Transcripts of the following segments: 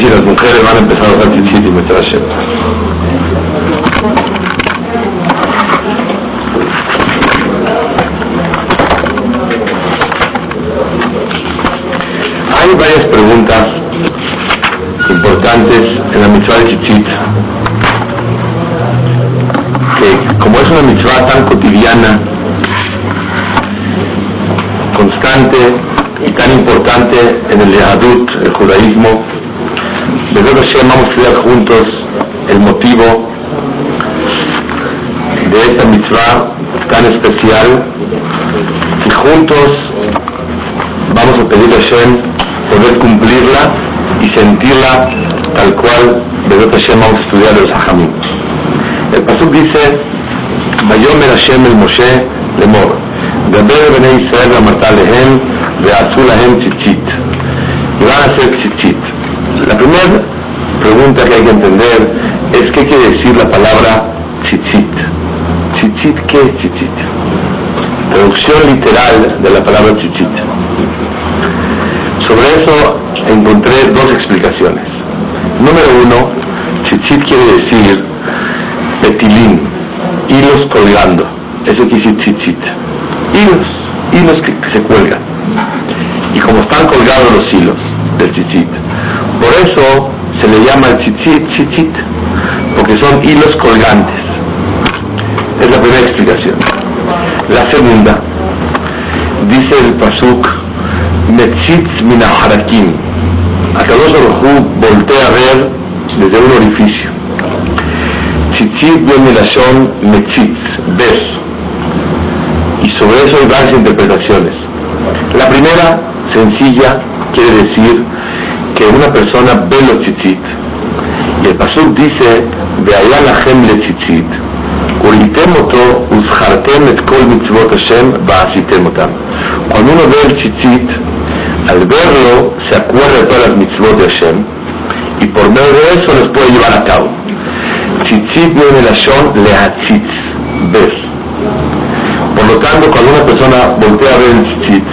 Si las mujeres van a empezar a usar Tzitzit y meter Hay varias preguntas importantes en la mitzvah de Tzitzit que como es una mitzvah tan cotidiana constante y tan importante en el Yahadut, el judaísmo, de Nosotros vamos a estudiar juntos el motivo de esta mitzvah tan especial y juntos vamos a pedir a Hashem poder cumplirla y sentirla tal cual Bezot Hashem vamos a estudiar el Sahamim. El Pasuk dice, Vayomer Hashem el Moshe Lemor, Gaber Bene Israel Ramatalehem, Veazul Lahem Tzitzit. Y van a hacer Tzitzit. La primera pregunta que hay que entender es qué quiere decir la palabra tzitzit. Tzitzit, ¿qué es tzitzit? Traducción literal de la palabra tzitzit. Sobre eso encontré dos explicaciones. Número uno, tzitzit quiere decir petilín, hilos colgando. Eso quiere decir tzitzit hilos, hilos que, se cuelgan. Y como están colgados los hilos del por eso se le llama el chichit chichit, porque son hilos colgantes. Es la primera explicación. La segunda, dice el pasuk, Metzitz min harakim. Akadosh Baruj voltea a ver desde un orificio. Tzitzit viene la son metzitz, ver y sobre eso hay varias interpretaciones. La primera, sencilla, quiere decir que una persona ve los tzitzit. Y el pasuk dice, allá la le Hashem va'asitem otam. Cuando uno ve el tzitzit, al verlo se acuerda de todas las mitzvot de Hashem y por medio de eso los puede llevar a cabo. Tzitzit viene la shon lehatzitz, ver. Por lo tanto, cuando una persona voltea a ver el chichit,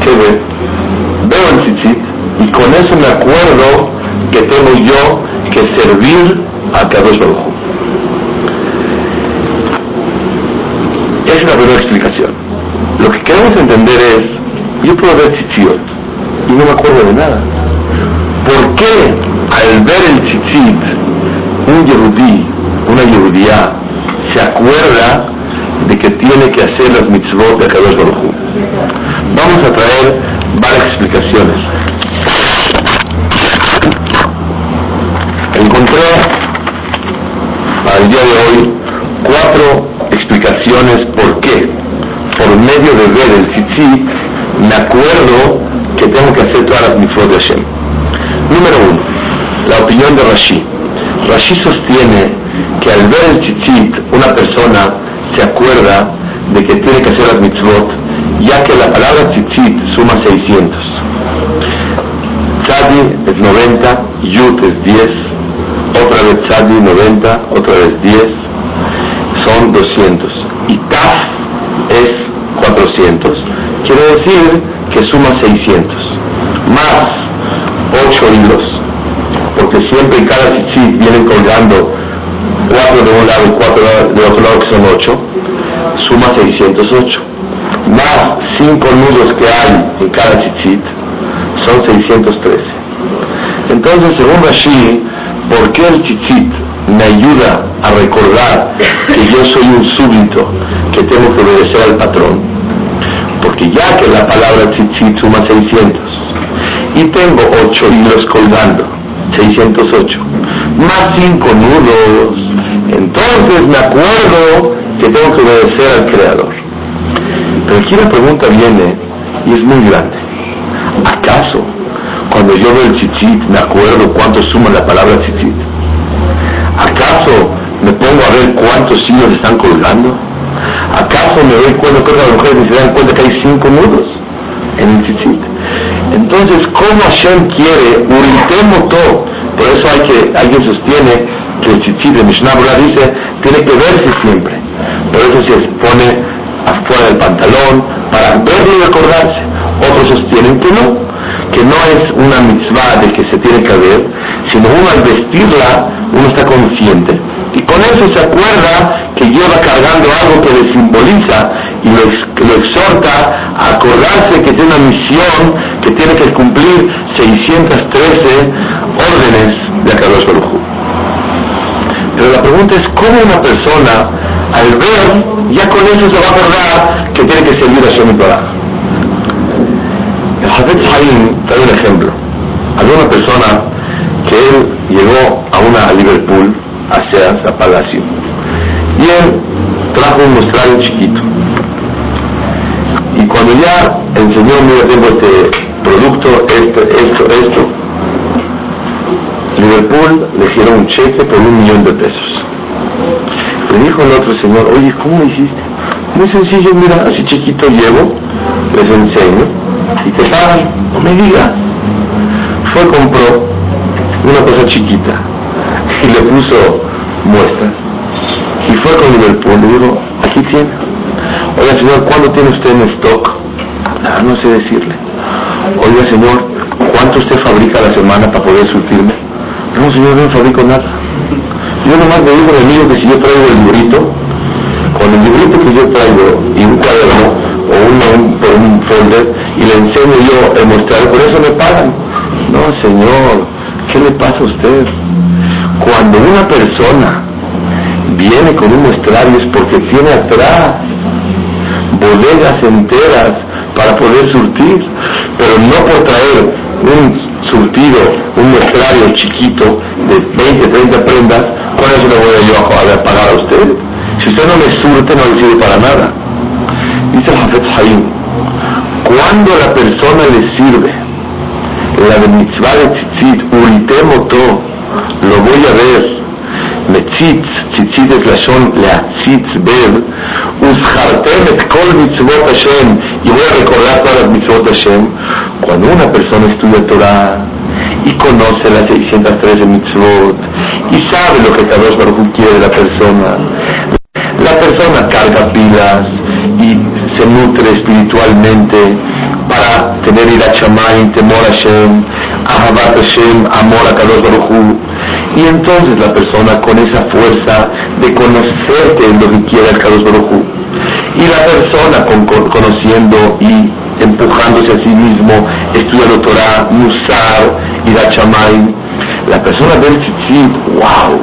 ¿qué ve? Veo el chichit con eso me acuerdo que tengo yo que servir a Kadosh Baruj Esa es la primera explicación. Lo que queremos entender es, yo puedo ver chichit y no me acuerdo de nada. ¿Por qué al ver el chichit, un yehudí, una yehudía, se acuerda de que tiene que hacer las mitzvot de Kadosh Baruj Vamos a traer varias explicaciones. Encontré para el día de hoy cuatro explicaciones por qué, por medio de ver el tzitzit, me acuerdo que tengo que hacer todas las mitzvot de Hashem. Número uno, la opinión de Rashi. Rashi sostiene que al ver el tzitzit, una persona se acuerda de que tiene que hacer las mitzvot, ya que la palabra tzitzit suma 600. Tzadi es 90, Yut es 10, otra vez Tzadi 90, otra vez 10, son 200. Y Taf es 400, quiere decir que suma 600. Más 8 hilos, porque siempre en cada tzitzit vienen colgando cuatro de un lado y cuatro de otro lado que son ocho, suma 608. Más cinco nudos que hay en cada tzitzit, son 613. Entonces, según Rashi, ¿por qué el tzitzit me ayuda a recordar que yo soy un súbdito, que tengo que obedecer al patrón? que ya que la palabra tzitzit suma 600. Y tengo 8 hilos colgando, 608. Más 5 nudos. Entonces me acuerdo que tengo que obedecer al Creador. Pero aquí la pregunta viene, y es muy grande. ¿Acaso cuando yo veo el tzitzit me acuerdo cuánto suma la palabra tzitzit? ¿Acaso me pongo a ver cuántos hilos están colgando? ¿Acaso me doy cuenta, que las mujeres se dan cuenta que hay cinco nudos en el tzitzit? Entonces, ¿cómo Hashem quiere? Todo. Por eso hay que, alguien sostiene que el tzitzit de Mishnah dice, tiene que verse siempre. Por eso se pone afuera del pantalón, para verlo y recordarse. Otros sostienen que no, que no es una mitzvah de que se tiene que ver, sino uno al vestirla, uno está consciente. Y con eso se acuerda que lleva cargando algo que le simboliza y lo, exhorta a acordarse que tiene una misión que tiene que cumplir 613 órdenes de Akadosh Baruj Pero la pregunta es, ¿cómo una persona al ver, ya con eso se va a acordar que tiene que servir a Shem Torah? El Hafez Haim trae un ejemplo. Había una persona que él llegó a una Liverpool, hacia a Palacio, trajo un chiquito. Y cuando ya enseñó, mira, tengo este producto, esto, esto, esto, Liverpool le dieron un cheque por un millón de pesos. Le dijo el otro señor, oye, ¿cómo hiciste? Muy sencillo, mira, así chiquito llevo, les enseño, y te pagan, no me digas. Fue, compró una cosa chiquita, y le puso con Liverpool, le dijo, aquí tiene. Oiga, señor, ¿cuándo tiene usted en stock? Ah, no sé decirle. Oiga, señor, ¿cuánto usted fabrica a la semana para poder surtirme? No, señor, no fabrico nada. Yo nomás me digo al amigo que si yo traigo el librito, con el librito que yo traigo y un cuaderno o un, un folder y le enseño yo a mostrar, por eso me pagan. No, señor, ¿qué le pasa a usted? Cuando una persona viene con un muestrario es porque tiene atrás bodegas enteras para poder surtir, pero no por traer un surtido, un muestrario chiquito de 20, 30 prendas, con eso le voy a yo a pagar a usted. Si usted no me surte, no le sirve para nada. Dice el Jafet Haim, cuando la persona le sirve la de mitzvah de tzitzit, ultemoto, lo voy a ver, metzitz, la shon, leatzitz, ver, ushartem et kol mitzvot Hashem, y voy a recordar todas las mitzvot Hashem, cuando una persona estudia Torah y conoce las 613 mitzvot y sabe lo que Kadosh Baruch quiere de la persona, la persona carga pilas y se nutre espiritualmente para tener ira chamay, temor a Hashem, ahabat Hashem, amor a Kadosh Baruch y entonces la persona con esa fuerza de conocerte en lo que quiere el Kadosh Baruch y la persona con, conociendo y empujándose a sí mismo, estudiando Torah, Musar, Ira Chamay, la persona del tzitzit, wow,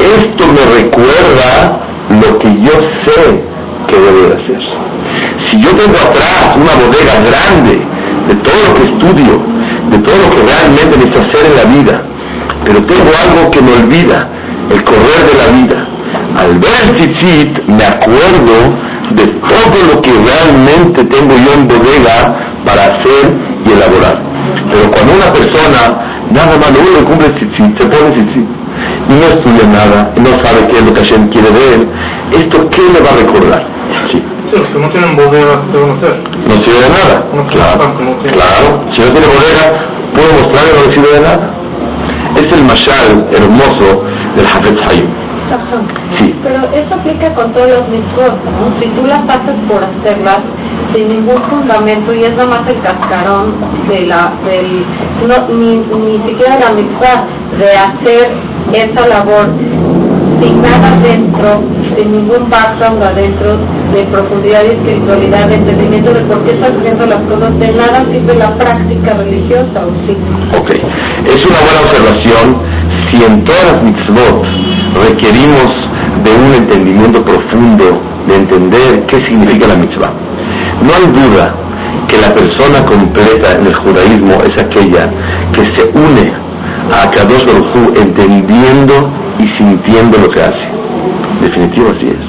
esto me recuerda lo que yo sé que debo de hacer. Si yo tengo atrás una bodega grande de todo lo que estudio, de todo lo que realmente necesito hacer en la vida, pero tengo algo que me olvida, el correr de la vida. Al ver el tzitzit me acuerdo de todo lo que realmente tengo yo en bodega para hacer y elaborar. Pero cuando una persona nada más lo único cumple tzitzit, se pone tzitzit, y no estudia nada, y no sabe qué es lo que Hashem quiere de él, ¿esto qué le va a recordar? Sí. los que no tienen bodega, ¿qué van a hacer? No sirve de nada. No claro, tiene. claro. Si no tiene bodega, puede mostrar que no le sirve de nada. Es el mashal hermoso del Hafez Hayim. Sí. Pero eso aplica con todos los mitzvot, ¿no? Si tú las haces por hacerlas sin ningún fundamento y es nada más el cascarón de la, del, no, ni, ni siquiera la mitzvah de hacer esa labor sin nada dentro, sin ningún background adentro de profundidad y espiritualidad, de entendimiento de por qué estás haciendo las cosas, de nada sirve la práctica religiosa o sí. Ok, es una buena observación si en todas las mitzvot requerimos de un entendimiento profundo, de entender qué significa la mitzvah. No hay duda que la persona completa en el judaísmo es aquella que se une a Kadosh Baruj entendiendo y sintiendo lo que hace. Definitivo así es.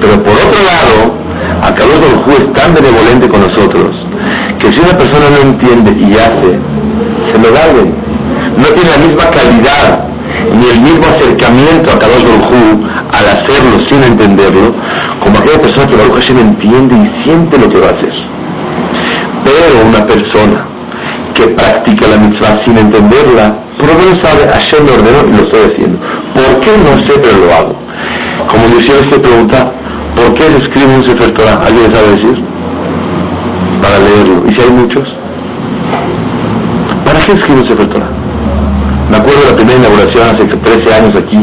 Pero por otro lado, Akadosh Baruj es tan benevolente con nosotros que si una persona no entiende y hace, se lo da No tiene la misma calidad ni el mismo acercamiento a Kadosh Baruj al hacerlo sin entenderlo, como aquella persona que Baruch Hashem entiende y siente lo que va a hacer. Pero una persona que practica la mitzvah sin entenderla, por lo menos sabe, Hashem me ordenó y lo estoy haciendo. ¿Por qué? No sé, pero lo hago. Como decía que pregunta, ¿por qué se escribe un Sefer Torah? ¿Alguien sabe decir? Para leerlo. ¿Y si hay muchos? ¿Para qué escribe un Sefer Torah? Me acuerdo de la primera inauguración hace 13 años aquí,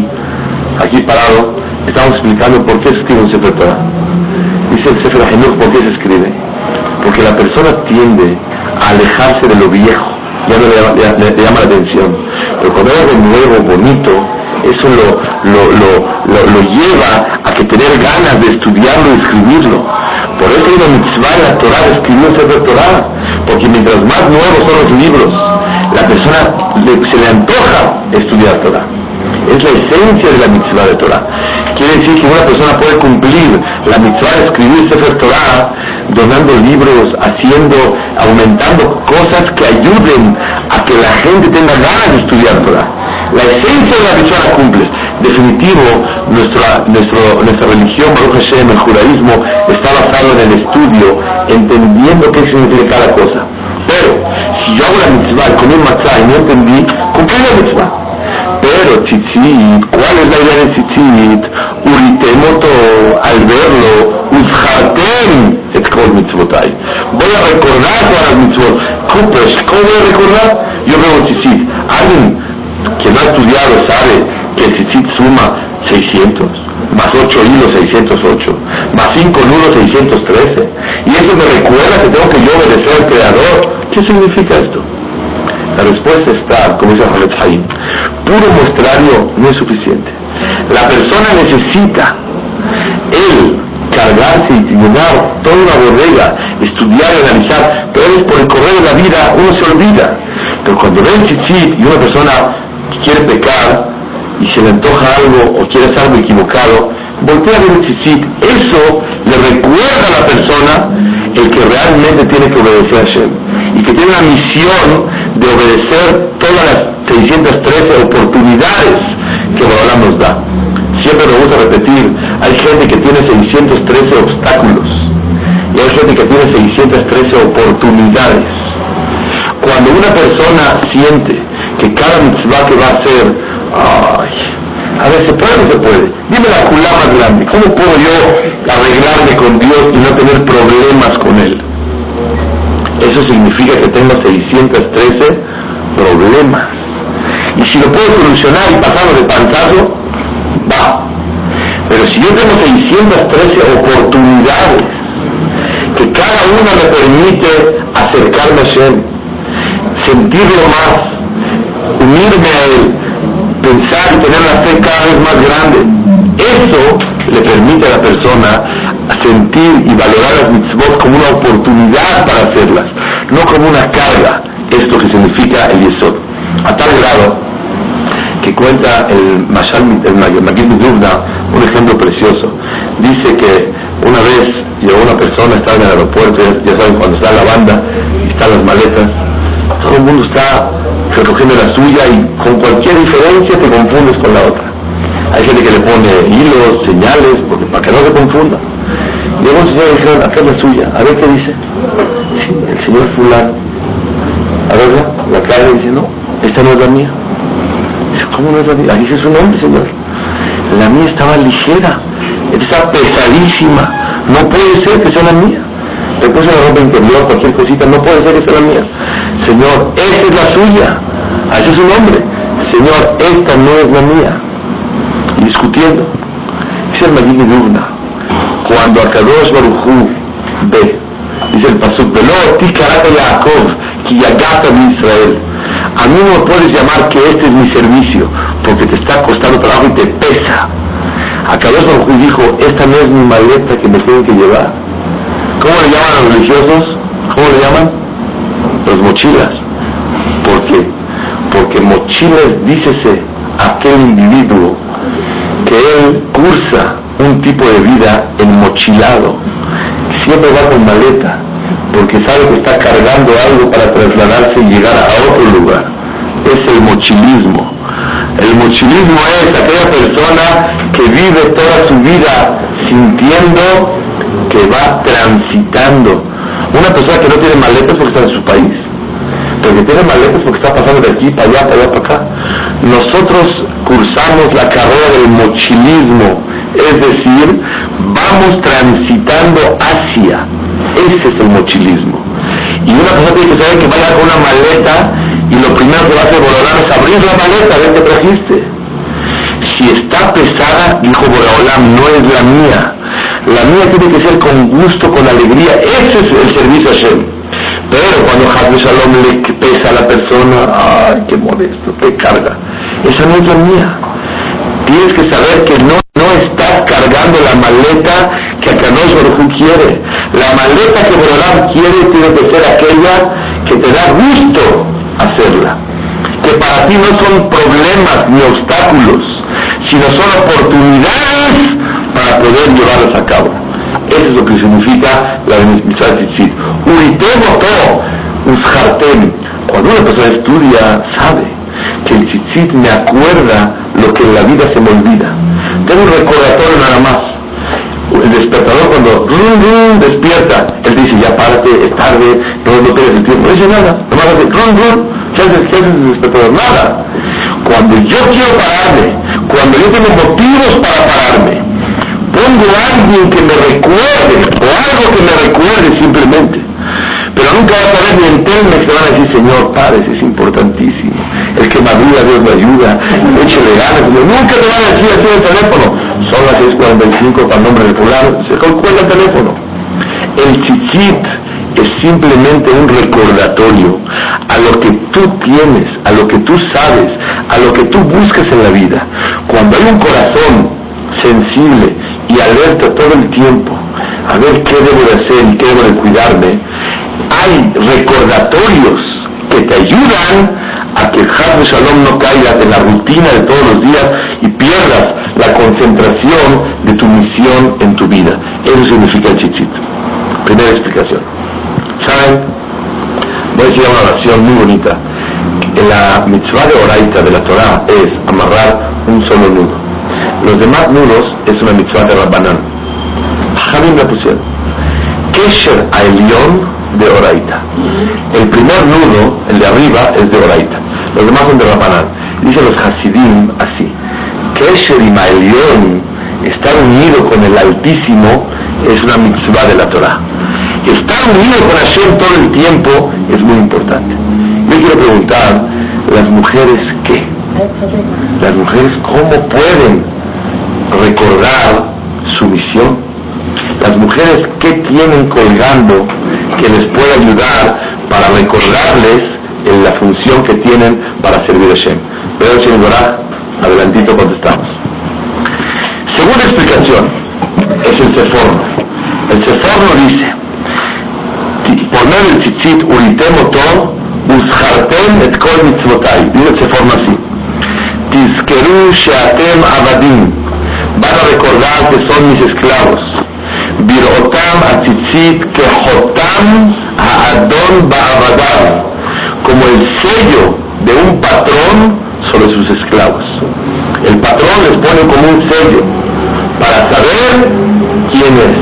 aquí parado, estamos explicando por qué se escribe un Sefer Torah. Dice el Sefer Ahenur, ¿por qué se escribe? Porque la persona tiende alejarse de lo viejo, ya no le llama, la atención. Pero cuando hay algo nuevo, bonito, eso lo, lo, lo, lo, lleva a que tener ganas de estudiarlo y escribirlo. Por eso hay una mitzvah en la Torah de escribir un Torah, porque mientras más nuevos son los libros, la persona se le antoja estudiar Torah. Es la esencia de la mitzvah de Torah. Quiere decir que una persona puede cumplir la mitzvah de escribir Sefer Torah donando libros, haciendo, aumentando cosas que ayuden a que la gente tenga ganas de estudiar Torah. La esencia de la mitzvah la cumple. Definitivo, nuestra, nuestro, nuestra religión, Baruch Hashem, el judaísmo, está basado en el estudio, entendiendo qué significa cada cosa. Pero, si yo hago la mitzvah y comí matzah y no entendí, cumplí la mitzvah. Pero tzitzit, ¿cuál es la idea de tzitzit? Uritemoto, al verlo, uzhartem, Voy a recordar todas las mitzvot. ¿Cómo, voy a recordar? Yo veo tzitzit. Alguien que no ha estudiado sabe que tzitzit suma 600, más 8 hilos 608, más 5 nudos 613. Y eso me recuerda que tengo que yo obedecer al Creador. ¿Qué significa esto? La respuesta está, como dice Hamed puro muestrario no es suficiente. La persona necesita él cargarse y llenar toda una bodega, estudiar y analizar, pero es por el correr de la vida uno se olvida. Pero cuando ve el chichit y una persona quiere pecar y se le antoja algo o quiere hacer algo equivocado, voltea a ver el chichit. Eso le recuerda a la persona el que realmente tiene que obedecer a Hashem que tiene la misión de obedecer todas las 613 oportunidades que Borolam nos da. Siempre me gusta repetir, hay gente que tiene 613 obstáculos y hay gente que tiene 613 oportunidades. Cuando una persona siente que cada mitzvah que va a hacer, ay, a ver, ¿se puede o no se puede? Dime la culá más grande, ¿cómo puedo yo arreglarme con Dios y no tener problemas con Él? Eso significa que tengo 613 problemas. Y si lo puedo solucionar y pasarlo de pantazo, va. Pero si yo tengo 613 oportunidades, que cada una me permite acercarme a Él, sentirlo más, unirme a Él, pensar y tener la fe cada vez más grande, eso le permite a la persona sentir y valorar las mitzvot como una oportunidad para hacerlas, no como una carga, esto que significa el yesod. A tal grado que cuenta el Mashal, el Dubna, un ejemplo precioso. Dice que una vez llegó una persona, estaba en el aeropuerto, ya saben, cuando está la banda, están las maletas, todo el mundo está recogiendo la suya y con cualquier diferencia te confundes con la otra. Hay gente que le pone hilos, señales, porque para que no se confunda. Llegó un señor y dijeron, acá es la suya, a ver qué dice. El señor fulano. A ver, la cara dice, no, esta no es la mía. Dice, ¿cómo no es la mía? Ahí dice su nombre, señor. La mía estaba ligera, está pesadísima. No puede ser que sea la mía. Le puse la ropa interior, cualquier cosita, no puede ser que sea la mía. Señor, esa es la suya. Así es su nombre. Señor, esta no es la mía. Y discutiendo. Dice el Magid de Cuando Akadosh Baruchu ve, dice el Pasuk, Velo, ti karata Yaakov, ki yagata mi Israel. A mí no puedes llamar que este es mi servicio, porque te está costando trabajo y te pesa. Acabó Baruj dijo, esta no es mi maleta que me tienen que llevar. ¿Cómo le llaman a los religiosos? ¿Cómo le llaman? Los mochilas. ¿Por qué? Porque mochilas, dícese aquel individuo que él cursa un tipo de vida enmochilado. Siempre va con maleta, porque sabe que está cargando algo para trasladarse y llegar a otro lugar. Es el mochilismo. El mochilismo es aquella persona que que vive toda su vida sintiendo que va transitando. Una persona que no tiene maletas porque está en su país, pero que tiene maletas porque está pasando de aquí para allá, para allá, para acá. Nosotros cursamos la carrera del mochilismo, es decir, vamos transitando hacia. Ese es el mochilismo. Y una persona tiene que saber que vaya con una maleta y lo primero que va a hacer Borolam es abrir la maleta, ver qué trajiste. Si está pesada, dijo Borolam, no es la mía. La mía tiene que ser con gusto, con alegría. Ese es el servicio a Hashem. Pero cuando Hazbe Shalom le pesa a la persona, ay, qué modesto, te carga. Esa no es la mía. Tienes que saber que no, no estás cargando la maleta que Akadosh Baruj quiere. La maleta que Borolam quiere tiene que ser aquella que te da gusto hacerla. Que para ti no son problemas ni obstáculos, sino son oportunidades para poder llevarlas a cabo. Eso es lo que significa la mitzvah tzitzit. Uritemoto ushartem. Cuando una persona estudia, sabe que el tzitzit me acuerda lo que en la vida se me olvida. Tengo un recordatorio nada más. El despertador cuando rum, rum, despierta, él dice, ya párate, es tarde, no, no pierdes el tiempo. No dice nada, nomás hace rum, rum, ¿qué haces, qué haces el despertador? Nada. Cuando yo quiero pararme, cuando yo tengo motivos para pararme, pongo a alguien que me recuerde, o algo que me recuerde simplemente. Pero nunca vas a ver ni en Telmex que van a decir, Señor, pares, es importantísimo. El que madura, Dios me ayuda, échale ganas. Nunca te van a decir así el teléfono. Son las 6.45 para el nombre de fulano. Se cuelga el teléfono. El chichit es simplemente un recordatorio a lo que tú tienes, a lo que tú sabes, a lo que tú buscas en la vida. Cuando hay un corazón sensible y alerta todo el tiempo a ver qué debo de hacer y qué debo de cuidarme, hay recordatorios que te ayudan a que de Shalom no caiga en la rutina de todos los días y pierdas la concentración de tu misión en tu vida. Eso significa el chichit. Primera explicación. ¿Saben? Voy a decir una oración muy bonita. La mitzvah de Oraita de la Torah es amarrar un solo nudo. Los demás nudos es una mitzvah de Rabbanán. Jamín la pusieron. Kesher a Elión de Oraita. El primer nudo, el de arriba, es de Oraita. Los demás son de Rabbanán. Dicen los Hasidim así. Kesher y Maelión, estar unido con el Altísimo, es una mitzvah de la Torah. Estar unido con Hashem todo el tiempo es muy importante. Yo quiero preguntar, ¿las mujeres qué? Las mujeres cómo pueden recordar su misión? Las mujeres qué tienen colgando que les pueda ayudar para recordarles en la función que tienen para servir a Hashem. Pero Shem adelantito contestamos. Segunda explicación es el Seforno. El Seforno dice, medio del tzitzit uritemoto ushartem et kol mitzvotai. Dice el Seforno así. Tizkeru sheatem abadim. Van a recordar que son mis esclavos. Birotam atzitzit kehotam ha'adon ba'abadam. Como el sello de un patrón sobre sus esclavos. El patrón les pone como un sello para saber quién es.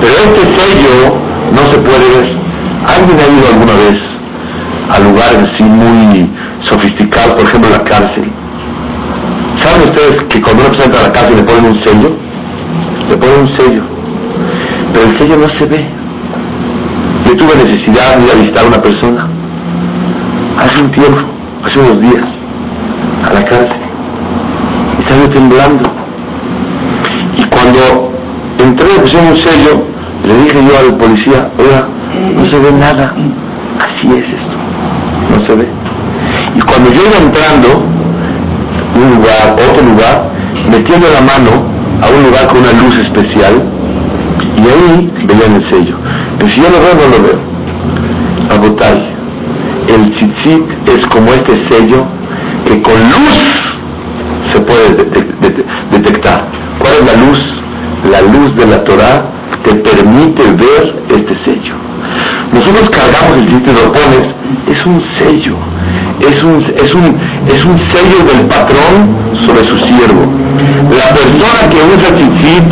Pero este sello no se puede ver. ¿Alguien ha ido alguna vez a lugares así muy sofisticados, por ejemplo la cárcel? ¿Saben ustedes que cuando uno se entra a la cárcel le ponen un sello? Le ponen un sello. Pero el sello no se ve. Yo tuve necesidad de ir a visitar a una persona hace un tiempo, hace unos días, a la cárcel. Y estaba temblando. Y cuando entré a pusieron un sello, le dije yo al policía, oiga, no se ve nada. Así es esto. No se ve. Y cuando yo iba entrando, un lugar, otro lugar, metiendo la mano a un lugar con una luz especial, y ahí veían el sello. Pero si yo lo veo, no lo veo. Agotai. El es como este sello que con luz se puede detectar. ¿Cuál es la luz? La luz de la Torah te permite ver este sello. Nosotros cargamos el tzitzit y lo pones, es un sello, es un, es un, es un sello del patrón sobre su siervo. La persona que usa tzitzit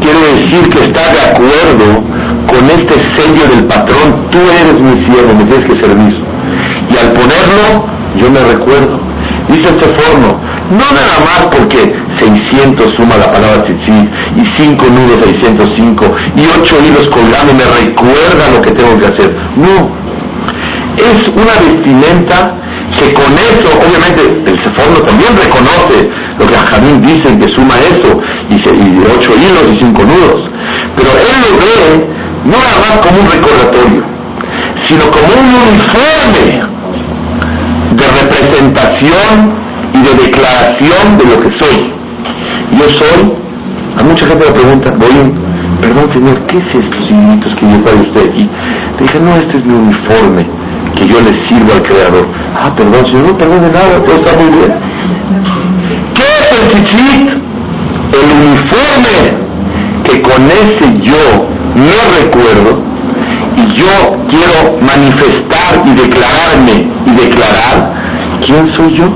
quiere decir que está de acuerdo con este sello del patrón, tú eres mi siervo, me tienes que servir. Y al ponerlo, yo me recuerdo. Dice este forno, no nada más porque 600 suma la palabra tzitzit y 5 nudos 605 y 8 hilos colgando me recuerda lo que tengo que hacer. No, es una vestimenta que con eso, obviamente, el forno también reconoce lo que Jamín dice que suma eso y, y 8 hilos y 5 nudos. Pero él lo ve no nada más como un recordatorio, sino como un uniforme representación y de declaración de lo que soy. Yo soy, a mucha gente me pregunta, voy, perdón señor, ¿qué es estos hilitos que yo para usted aquí? Le dije, no, este es mi uniforme, que yo le sirvo al Creador. Ah, perdón señor, no perdón de nada, todo está muy bien. ¿Qué es el tzitzit? El uniforme que con ese yo no recuerdo y yo quiero manifestar y declararme y declarar quién soy yo.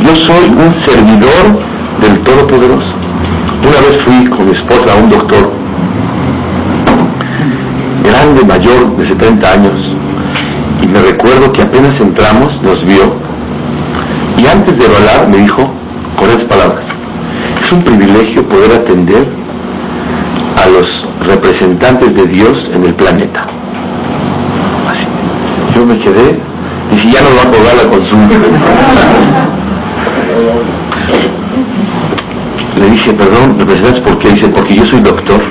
Yo soy un servidor del Todopoderoso. Una vez fui con mi esposa a un doctor grande, mayor, de 70 años, y me recuerdo que apenas entramos, nos vio, y antes de hablar me dijo, con esas palabras, es un privilegio poder atender a los representantes de Dios en el planeta. Yo me quedé, y si ya no va a cobrar la consulta. Le dije, perdón, ¿representantes por qué? Dice, porque yo soy doctor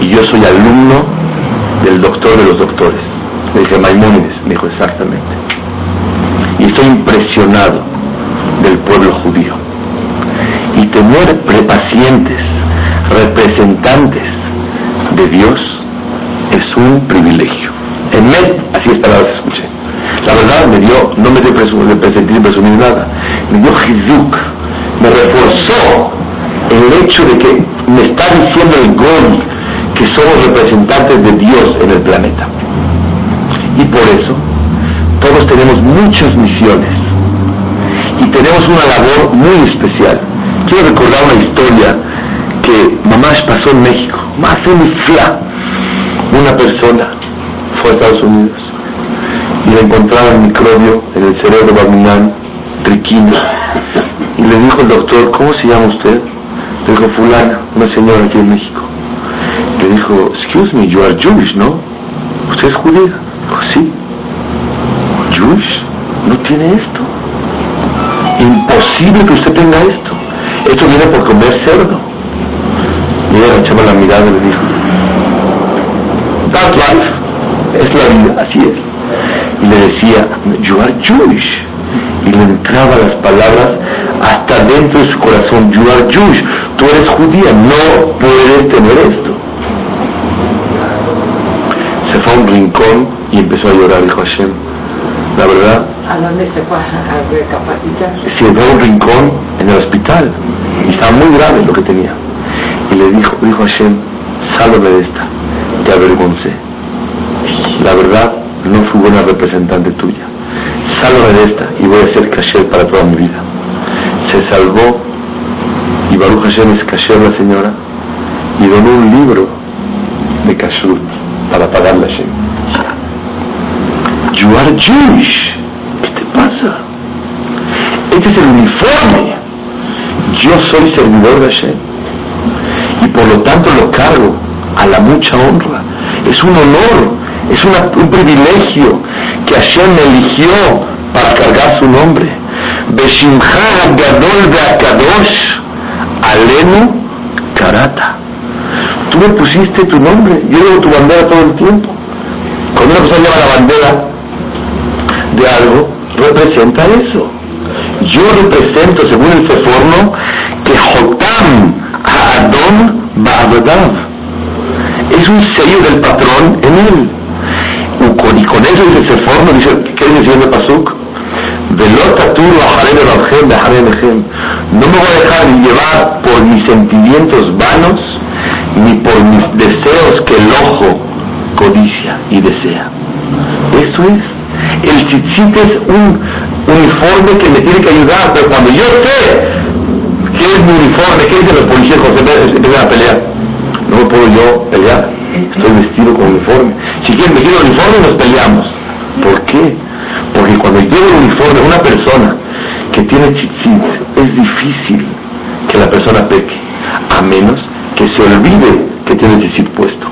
y yo soy alumno del doctor de los doctores. Le dije, Maimónides, me dijo exactamente. Y estoy impresionado del pueblo judío. Y tener pacientes, representantes de Dios, es un privilegio. En Med, así esta la. La verdad me dio, no me dio presumir, presumir nada, me dio Hizuk, me reforzó el hecho de que me está diciendo el Gol que somos representantes de Dios en el planeta. Y por eso, todos tenemos muchas misiones y tenemos una labor muy especial. Quiero recordar una historia que mamás pasó en México. Más fla. Una persona fue a Estados Unidos y le encontraron microbio en el cerebro abdominal, triquina, y le dijo el doctor, ¿cómo se llama usted? Le dijo, fulana, una señora aquí en México. Le dijo, excuse me, you are Jewish, ¿no? ¿Usted es judía? Dijo, sí. ¿Jewish? No tiene esto. Imposible que usted tenga esto. Esto viene por comer cerdo. Y ella echaba la mirada y le dijo, That's life. Es la vida, así es. Y le decía, you are Jewish. Y le entraba las palabras hasta dentro de su corazón, you are Jewish, tú eres judía, no puedes tener esto. Se fue a un rincón y empezó a llorar, dijo Hashem, la verdad. ¿A dónde se fue a recapacitar? Se fue a un rincón en el hospital y estaba muy grave lo que tenía. Y le dijo, dijo Hashem, sálvame de esta, te avergoncé. La verdad, no fui buena representante tuya. Sálvame de esta y voy a ser kasher para toda mi vida se salvó y Baruch Hashem es kasher la señora y donó un libro de kashrut para pagarle a Hashem. You are Jewish. ¿Qué te pasa? Este es el uniforme. Yo soy servidor de Hashem. Y por lo tanto lo cargo a la mucha honra. Es un honor, es una, un privilegio que Hashem eligió para cargar su nombre. Beshimcha Gadol Alenu Karata. Tú me pusiste tu nombre, yo llevo tu bandera todo el tiempo. Cuando una persona lleva la bandera de algo, representa eso. Yo represento, según el forno, que Jotam Adon Ba'abadav es un sello del patrón en él. Y con eso dice el Seforno, dice, ¿qué dice el señor Pasuk? No me voy a dejar llevar por mis sentimientos vanos ni por mis deseos que el ojo codicia y desea. Eso es. El tzitzit es un uniforme que me tiene que ayudar, pero cuando yo sé que es mi uniforme, uniforme, ¿qué dicen los policías cuando se empiezan a pelear? No puedo yo pelear, estoy vestido con uniforme. Si quieren vestir el uniforme nos peleamos. ¿Por qué? Porque cuando llevo el uniforme una persona que tiene tzitzit, es difícil que la persona peque, a menos que se olvide que tiene tzitzit puesto.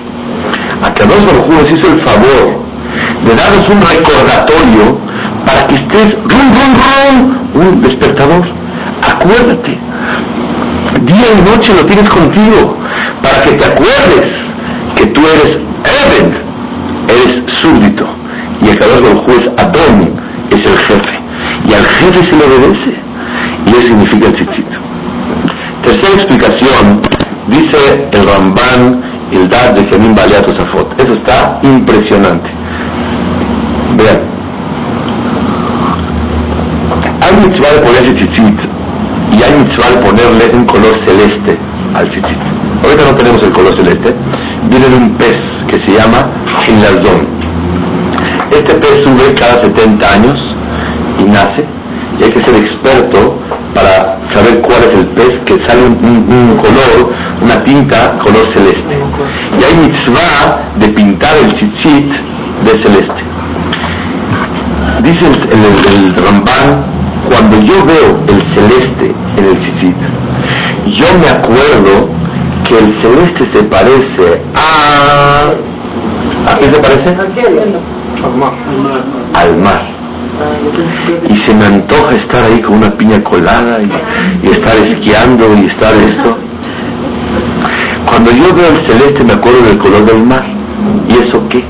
A dos Baruj hizo el favor de darnos un recordatorio para que estés rum, rum, rum, un despertador. Acuérdate, día y noche lo tienes contigo, para que te acuerdes que tú eres Eben, eres súbdito, y el cadáver del juez Adón es el jefe, y al jefe se le obedece, y eso significa el tzitzit. Tercera explicación, dice el Ramban, el Dad de Gemín Baleat Tosafot. Eso está impresionante. Vean, hay mitzvah de ponerle tzitzit y hay mitzvah de ponerle un color celeste al tzitzit. Ahorita no tenemos el color celeste. Viene de un pez que se llama Hinlazón. Este pez sube cada 70 años y nace y hay que ser experto para saber cuál es el pez que sale un, color, una tinta color celeste. Y hay mitzvah de pintar el tzitzit de celeste. Dice el, el, Ramban, cuando yo veo el celeste en el tzitzit, yo me acuerdo que el celeste se parece a... ¿A qué se parece? Al mar. Al mar y se me antoja estar ahí con una piña colada y, estar esquiando y estar esto. Cuando yo veo el celeste me acuerdo del color del mar. ¿Y eso qué?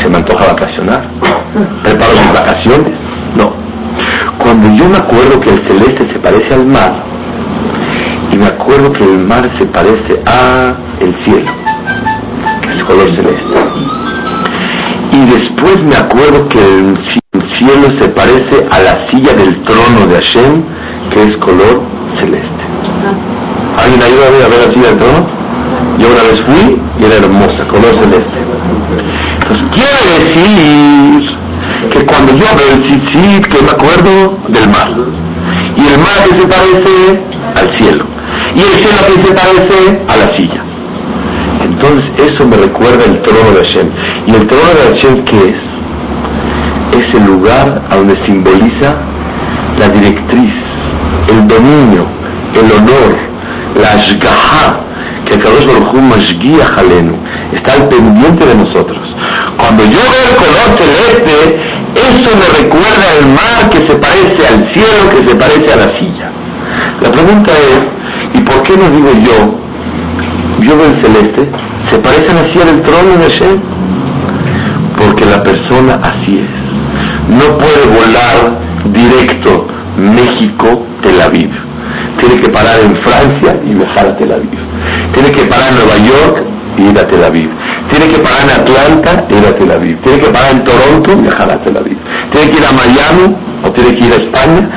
¿Se me antoja vacacionar? ¿Preparo mis vacaciones? No. Cuando yo me acuerdo que el celeste se parece al mar, acuerdo que el mar se parece a el cielo, que es el color celeste. Y después me acuerdo que el cielo se parece a la silla del trono de Hashem, que es color celeste. ¿Alguien ha ido a ver la silla del trono? Yo una vez fui y era hermosa, color celeste. Entonces, quiere decir que cuando yo veo el tzitzit, que me acuerdo del mar. Y el mar que se parece al cielo. Y el cielo que se parece a la silla. Entonces, eso me recuerda el trono de Hashem. ¿Y el trono de Hashem qué es? es el lugar a donde simboliza la directriz, el dominio, el honor, la ashgaha, que el Kadosh Baruj guía Jalenu, está al pendiente de nosotros. Cuando yo veo el color celeste, eso me recuerda el mar que se parece al cielo, que se parece a la silla. La pregunta es, ¿y por qué no digo yo, yo veo el celeste, se parece a la silla del trono de Hashem? Porque la persona así es no puede volar directo México-Tel Aviv. Tiene que parar en Francia y viajar a Tel Aviv. Tiene que parar en Nueva York y ir a Tel Aviv. Tiene que parar en Atlanta y ir a Tel Aviv. Tiene que parar en Toronto y viajar a Tel Aviv. Tiene que ir a Miami o tiene que ir a España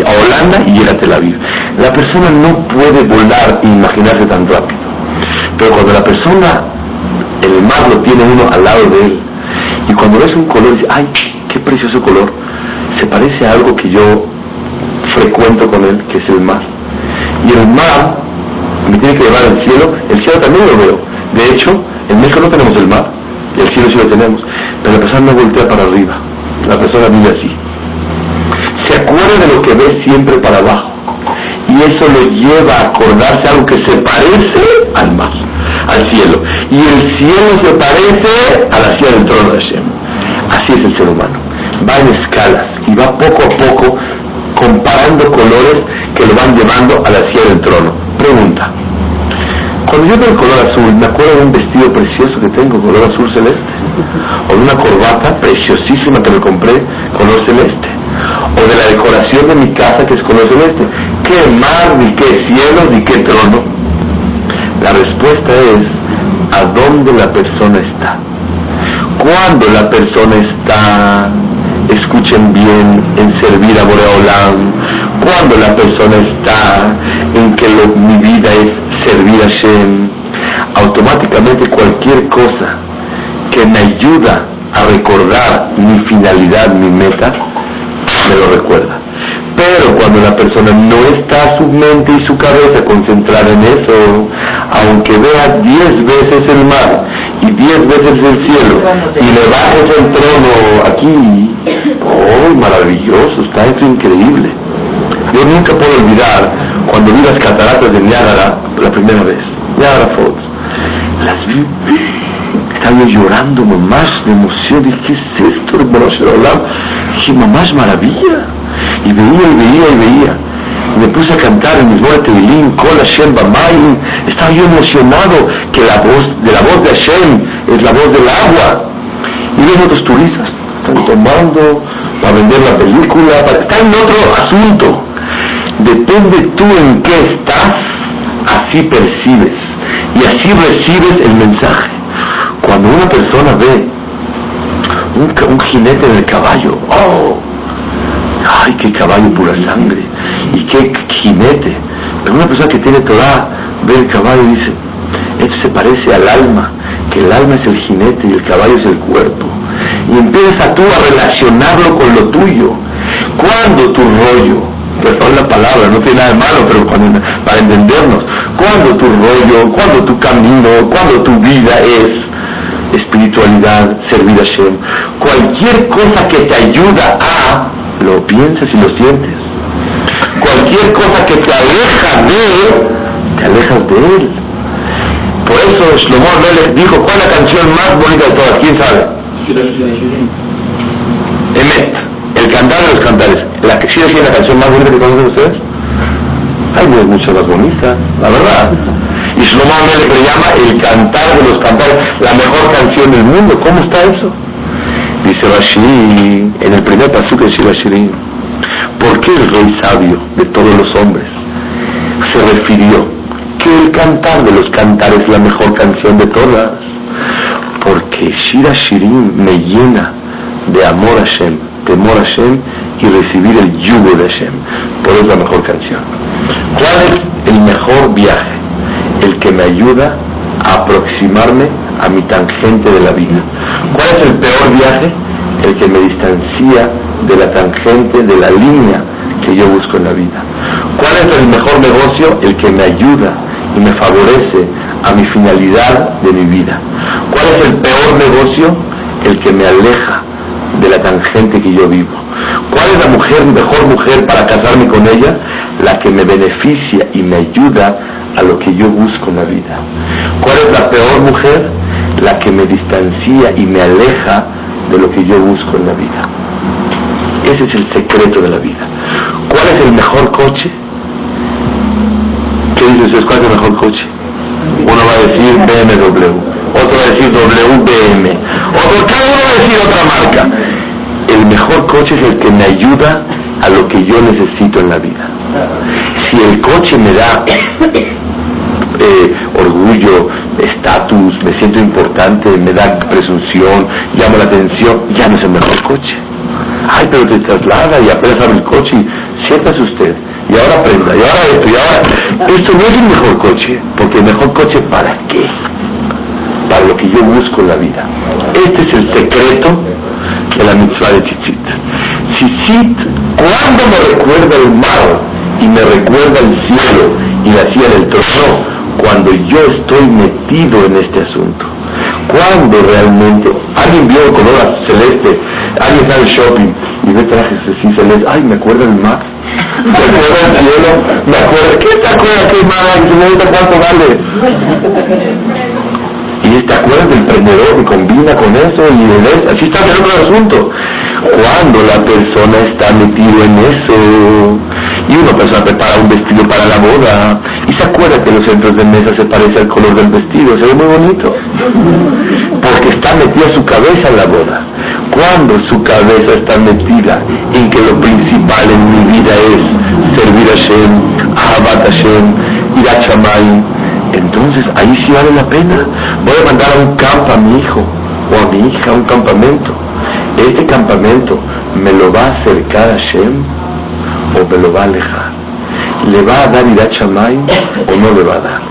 a Holanda y ir a Tel Aviv. La persona no puede volar e imaginarse tan rápido. Pero cuando la persona, el mar lo tiene uno al lado de él, y cuando ves un color, dice, ay, qué precioso color, se parece a algo que yo frecuento con él, que es el mar. Y el mar me tiene que llevar al cielo, el cielo también lo veo. De hecho, en México no tenemos el mar, y el cielo sí lo tenemos, pero la persona no voltea para arriba, la persona vive así. Se acuerda de lo que ve siempre para abajo, y eso lo lleva a acordarse algo que se parece al mar, al cielo. Y el cielo se parece a la silla del trono de Hashem. Así es el ser humano. Va en escalas y va poco a poco comparando colores que lo van llevando a la silla del trono. Pregunta. Cuando yo veo el color azul, me acuerdo de un vestido precioso que tengo, color azul celeste. O de una corbata preciosísima que me compré, color celeste. O de la decoración de mi casa que es color celeste. ¿Qué mar, ni qué cielo, ni qué trono? La respuesta es a dónde la persona está cuando la persona está, escuchen bien, en servir a Boreolam, cuando la persona está en que mi vida es servir a Shem, automáticamente cualquier cosa que me ayuda a recordar mi finalidad, mi meta, me lo recuerda. Pero cuando la persona no está su mente y su cabeza concentrada en eso, aunque vea diez veces el mar y diez veces el cielo y le bajes el trono aquí, ¡oh, maravilloso! Está esto increíble. Yo nunca puedo olvidar cuando vi las cataratas de Niágara la primera vez. Niágara Falls. Las vi, estaba llorando mamás de emoción. Dije, ¿qué es esto, hermano Dije, mamás, maravilla. Y veía y veía y veía. Y me puse a cantar en mis voces Tevilín, Kol Hashem Bamayim. Estaba yo emocionado que la voz de la voz de Hashem es la voz del agua. Y ven otros turistas, están tomando para vender la película, están en otro asunto. Depende tú en qué estás, así percibes y así recibes el mensaje. Cuando una persona ve un, jinete en el caballo, ¡oh! ¡Ay, qué caballo pura sangre! ¡Y qué jinete! Pero una persona que tiene Torah ve el caballo y dice, esto se parece al alma, que el alma es el jinete y el caballo es el cuerpo. Y empiezas tú a relacionarlo con lo tuyo. Cuando tu rollo perdón la palabra, no tiene nada de malo, pero para entendernos, cuando tu rollo, cuando tu camino, cuando tu vida es espiritualidad, servir a Shem, cualquier cosa que te ayuda a, lo piensas y lo sientes. Cualquier cosa que te aleja de él, te alejas de él. Por eso Shlomo Melech dijo, ¿cuál es la canción más bonita de todas? ¿Quién sabe? Emet, el cantar de los cantares la que sí es la canción más bonita que conocen ustedes. Hay muchas más bonitas, la verdad. Y Shlomo le llama el cantar de los cantares, la mejor canción del mundo. ¿Cómo está eso? Dice Bashiri, en el primer paso de Shir ¿por qué el rey sabio de todos los hombres se refirió que el cantar de los cantares es la mejor canción de todas? Porque Shira Shirin me llena de amor a Shem, temor a Shem y recibir el yugo de Hashem. Por eso la mejor canción. ¿Cuál es el mejor viaje? El que me ayuda a aproximarme a mi tangente de la vida. ¿Cuál es el peor viaje? El que me distancia de la tangente, de la línea que yo busco en la vida. ¿Cuál es el mejor negocio? El que me ayuda y me favorece a mi finalidad de mi vida. ¿Cuál es el peor negocio? El que me aleja de la tangente que yo vivo. ¿Cuál es la mujer, mejor mujer para casarme con ella? La que me beneficia y me ayuda a lo que yo busco en la vida. ¿Cuál es la peor mujer? La que me distancia y me aleja de lo que yo busco en la vida. Ese es el secreto de la vida. ¿Cuál es el mejor coche? ¿Qué dice usted? ¿Cuál es el mejor coche? Uno va a decir BMW, otro va a decir WBM, otro, cada uno va a decir otra marca el mejor coche es el que me ayuda a lo que yo necesito en la vida. Si el coche me da eh, orgullo, estatus, me siento importante, me da presunción, llama la atención, ya no es el mejor coche. Ay, pero te traslada y apenas abre el coche y siéntase usted. Y ahora aprenda, y ahora esto, y ahora... Esto no es el mejor coche, porque el mejor coche ¿para qué? Para lo que yo busco en la vida. Este es el secreto de la mitzvah de Tzitzit. Tzitzit, cuando me recuerda el mar y me recuerda el cielo y la silla del trono, cuando yo estoy metido en este asunto. Cuando realmente alguien vio el color celeste, alguien está en shopping y ve trajes así celeste, ay, me acuerda el mar, me acuerda el cielo, me acuerda, ¿qué te acuerdas que mar? ¿Cuánto vale? y te acuerdas del emprendedor que combina con eso y así está el otro asunto. Cuando la persona está metido en eso y una persona prepara un vestido para la boda y se acuerda centros de mesa se parece al color del vestido, se ve muy bonito porque está metida su cabeza en la boda. Cuando su cabeza está metida en que lo principal en mi vida es servir a Shem, Ahabat Hashem, ir a Chamay, entonces ahí sí vale la pena. Voy a mandar a un campo a mi hijo o a mi hija a un campamento. Este campamento me lo va a acercar a Shem o me lo va a alejar. ¿Le va a dar ira chamay o no le va a dar?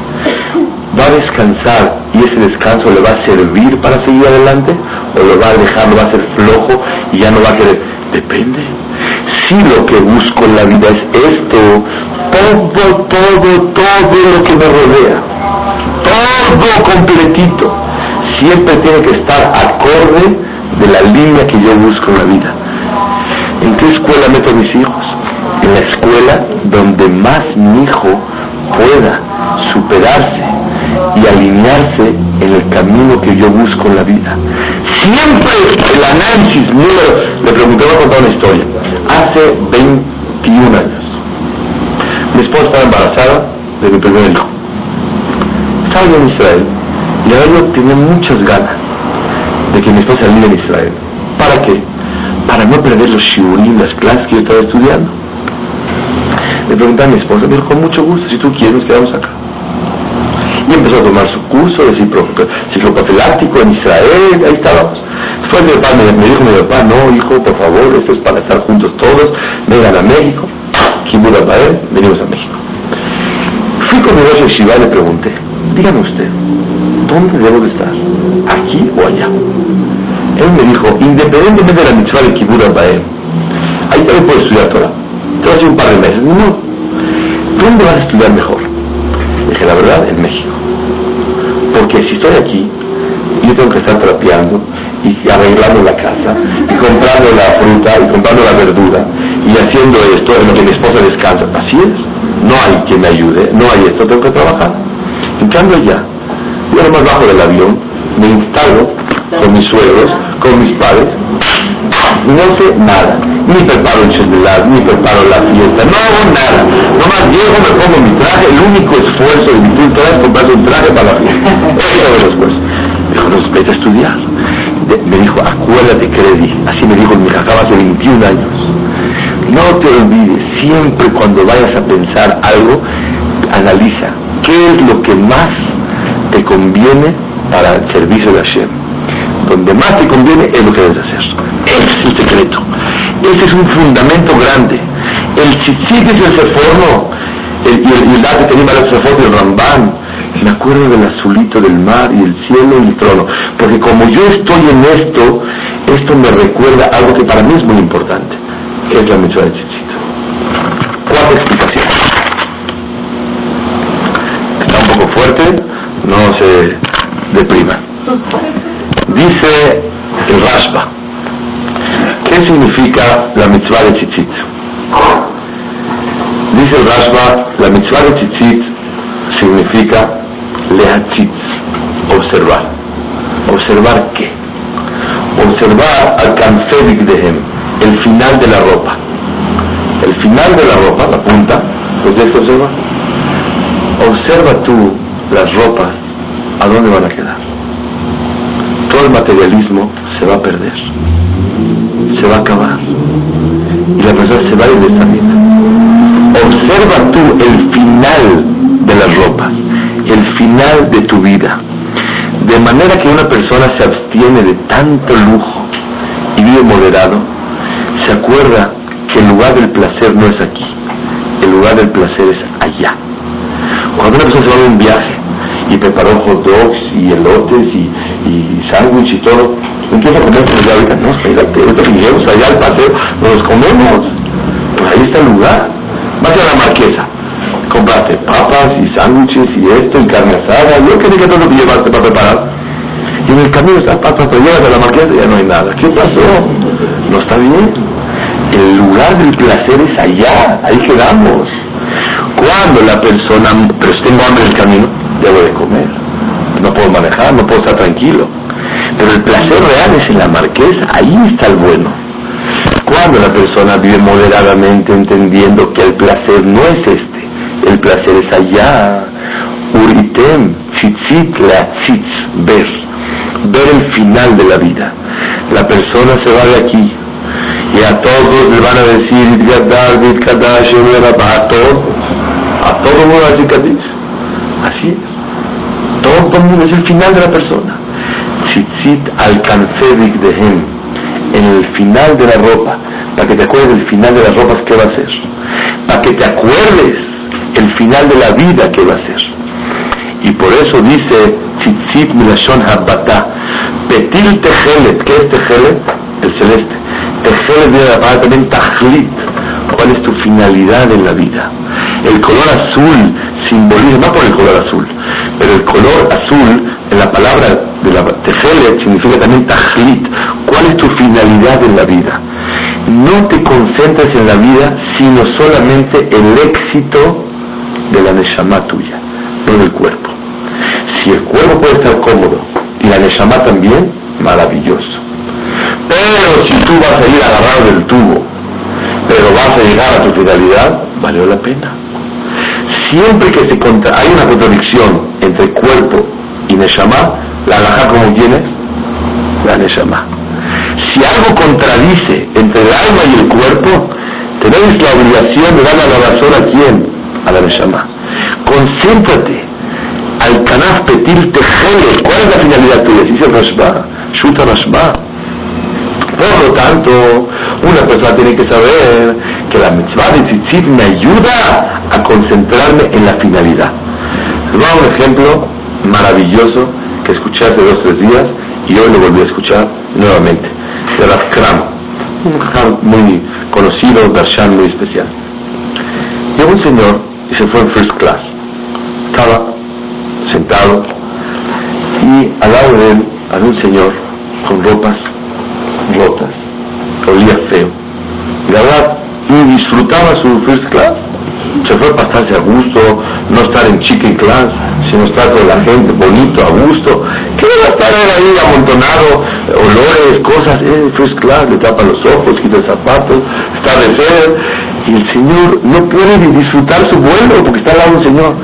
¿Va a descansar y ese descanso le va a servir para seguir adelante? ¿O lo va a dejar, lo va a hacer flojo y ya no va a querer? Depende. si lo que busco en la vida es esto, todo, todo, todo lo que me rodea, todo completito, siempre tiene que estar acorde de la línea que yo busco en la vida. ¿En qué escuela meto a mis hijos? En la escuela donde más mi hijo pueda superarse y alinearse en el camino que yo busco en la vida. Siempre el análisis número, le pregunté, voy a contar una historia. Hace 21 años, mi esposa estaba embarazada de mi primer hijo. Estaba en Israel y ahora yo tenía muchas ganas de que mi esposa viva en Israel. ¿Para qué? Para no perder los shiurim, las clases que yo estaba estudiando. Le pregunté a mi esposa, me dijo, con mucho gusto, si tú quieres, quedamos acá. Y empezó a tomar su curso de cicloprofiláctico en Israel, ahí estábamos. Después mi papá me, dijo, mi papá, no, hijo, por favor, esto es para estar juntos todos, vengan a México. Kibbutz él, venimos a México. Fui con mi de Shiva y le pregunté, dígame usted, ¿dónde debo de estar? ¿Aquí o allá? Él me dijo, independientemente de la mitzvah de Kibbutz él, ahí también puedes estudiar Torah. Te a un par de meses. No. ¿Dónde vas a estudiar mejor? Dije, la verdad, en México. Porque si estoy aquí, yo tengo que estar trapeando y arreglando la casa y comprando la fruta y comprando la verdura y haciendo esto en lo que mi esposa descansa. Así es. No hay quien me ayude, no hay esto, tengo que trabajar. En cambio ya, yo más bajo del avión, me instalo con mis suegros, con mis padres, no sé nada, ni preparo el celular, ni preparo la fiesta, no hago nada, nomás llego, me pongo mi traje, el único esfuerzo de mi cultura es comprar un traje para la fiesta, eso es. Me dijo, no, vete a estudiar. me dijo, acuérdate que así me dijo mi jajam hace 21 años. No te olvides, siempre cuando vayas a pensar algo, analiza qué es lo que más te conviene para el servicio de Hashem. Donde más te conviene es lo que debes hacer. Es el secreto. Ese es un fundamento grande. El tzitzit es el seforno. El, y el, el que tenía el seforno el rambán. Me acuerdo del azulito del mar y el cielo y el trono. Porque como yo estoy en esto, esto me recuerda algo que para mí es muy importante. Es la mitzvah del tzitzit. Cuatro explicaciones. Está un poco fuerte, no se deprima. Dice el Rashba, ¿Qué significa la mitzvah de tzitzit? Dice el Rashba, la mitzvah de tzitzit significa lehatzitz, observar. ¿Observar qué? Observar al de dehem, el final de la ropa. El final de la ropa, la punta, ¿lo tienes que observar? Observa tú las ropas, ¿a dónde van a quedar? Todo el materialismo se va a perder se va a acabar. Y la persona se va a ir de esta vida. Observa tú el final de las ropas, el final de tu vida. De manera que una persona se abstiene de tanto lujo y vive moderado, se acuerda que el lugar del placer no es aquí, el lugar del placer es allá. Cuando una persona se va a un viaje y preparó hot dogs y elotes y, y sándwich y todo, comer pues ya ahorita, no, ahorita que lleguemos allá al paseo, nos comemos. Pues ahí está el lugar. Vas a la marquesa, compraste papas y sándwiches y esto y carne asada, yo qué que todo lo que llevaste para preparar. Y en el camino está papas, pero llegas a la marquesa y ya no hay nada. ¿Qué pasó? No está bien. El lugar del placer es allá, ahí quedamos. Cuando la persona, pero tengo hambre en el camino, debo de comer. No puedo manejar, no puedo estar tranquilo pero el placer real es en la marquesa, ahí está el bueno. Cuando la persona vive moderadamente entendiendo que el placer no es este, el placer es allá, uritem, tzitzit, tzitz, ver, ver el final de la vida. La persona se va de aquí y a todos le van a decir, a todos, a todo mundo Así es. Todo el mundo es el final de la persona tzitzit de him en el final de la ropa, para que te acuerdes del final de las ropas que va a ser, para que te acuerdes el final de la vida que va a ser. Y por eso dice tzitzit milashon habata, petil tejelet, ¿qué es tejelet? El celeste. Tejelet viene de la palabra también tajlit, cuál es tu finalidad en la vida. El color azul simboliza, no por el color azul, pero el color azul en la palabra de significa también tajlit. ¿Cuál es tu finalidad en la vida? No te concentres en la vida, sino solamente el éxito de la neshama tuya, no del cuerpo. Si el cuerpo puede estar cómodo y la neshama también, maravilloso. Pero si tú vas a ir agarrado del tubo, pero vas a llegar a tu finalidad, valió la pena. Siempre que se contra hay una contradicción entre cuerpo y Neshama, la alhaja como tiene la Neshama. Si algo contradice entre el alma y el cuerpo, tenemos la obligación de darle a la razón a quién? A la Neshama. Concéntrate al canaf petil tejele. ¿Cuál es la finalidad tuya? Dice Rashba, Shuta Rashba. Por lo tanto, una persona tiene que saber que la mitzvah de tzitzit me ayuda a concentrarme en la finalidad. Les voy a dar un ejemplo maravilloso que escuché hace dos o tres días y hoy lo volví a escuchar nuevamente. De Rav Kram, un muy conocido, Darshan muy especial. Llegó un señor y se fue en first class. Estaba sentado y al lado de él había un señor con ropas rotas, olía feo. Y la verdad, disfrutaba su first class. Se fue a pasarse a gusto, no estar en chicken class, sino estar con la gente bonito, a gusto. ¿Qué va a estar ahí amontonado? Olores, cosas, eh, first class, le tapa los ojos, quita el zapatos, está de ser. Y el señor no puede ni disfrutar su vuelo porque está al lado un señor.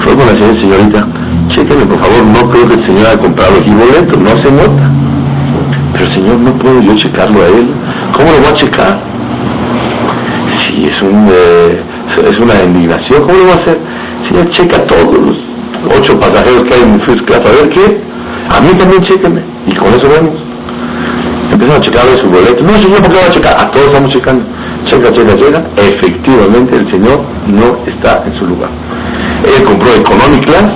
Fue con la señora, señorita, chéqueme por favor, no creo que el señor haya comprado aquí boleto, no se nota. Pero Señor, no puedo yo checarlo a él. ¿Cómo lo voy a checar? Si es, un, eh, es una indignación, ¿cómo lo voy a hacer? Señor, checa todos ocho pasajeros que hay en first class, a ver qué. A mí también chéqueme. Y con eso vemos. Empiezan a checar su boleto. No, señor, ¿por qué va a checar? A todos estamos checando. Checa, checa, checa. Efectivamente, el señor no está en su lugar. Él compró Economic Class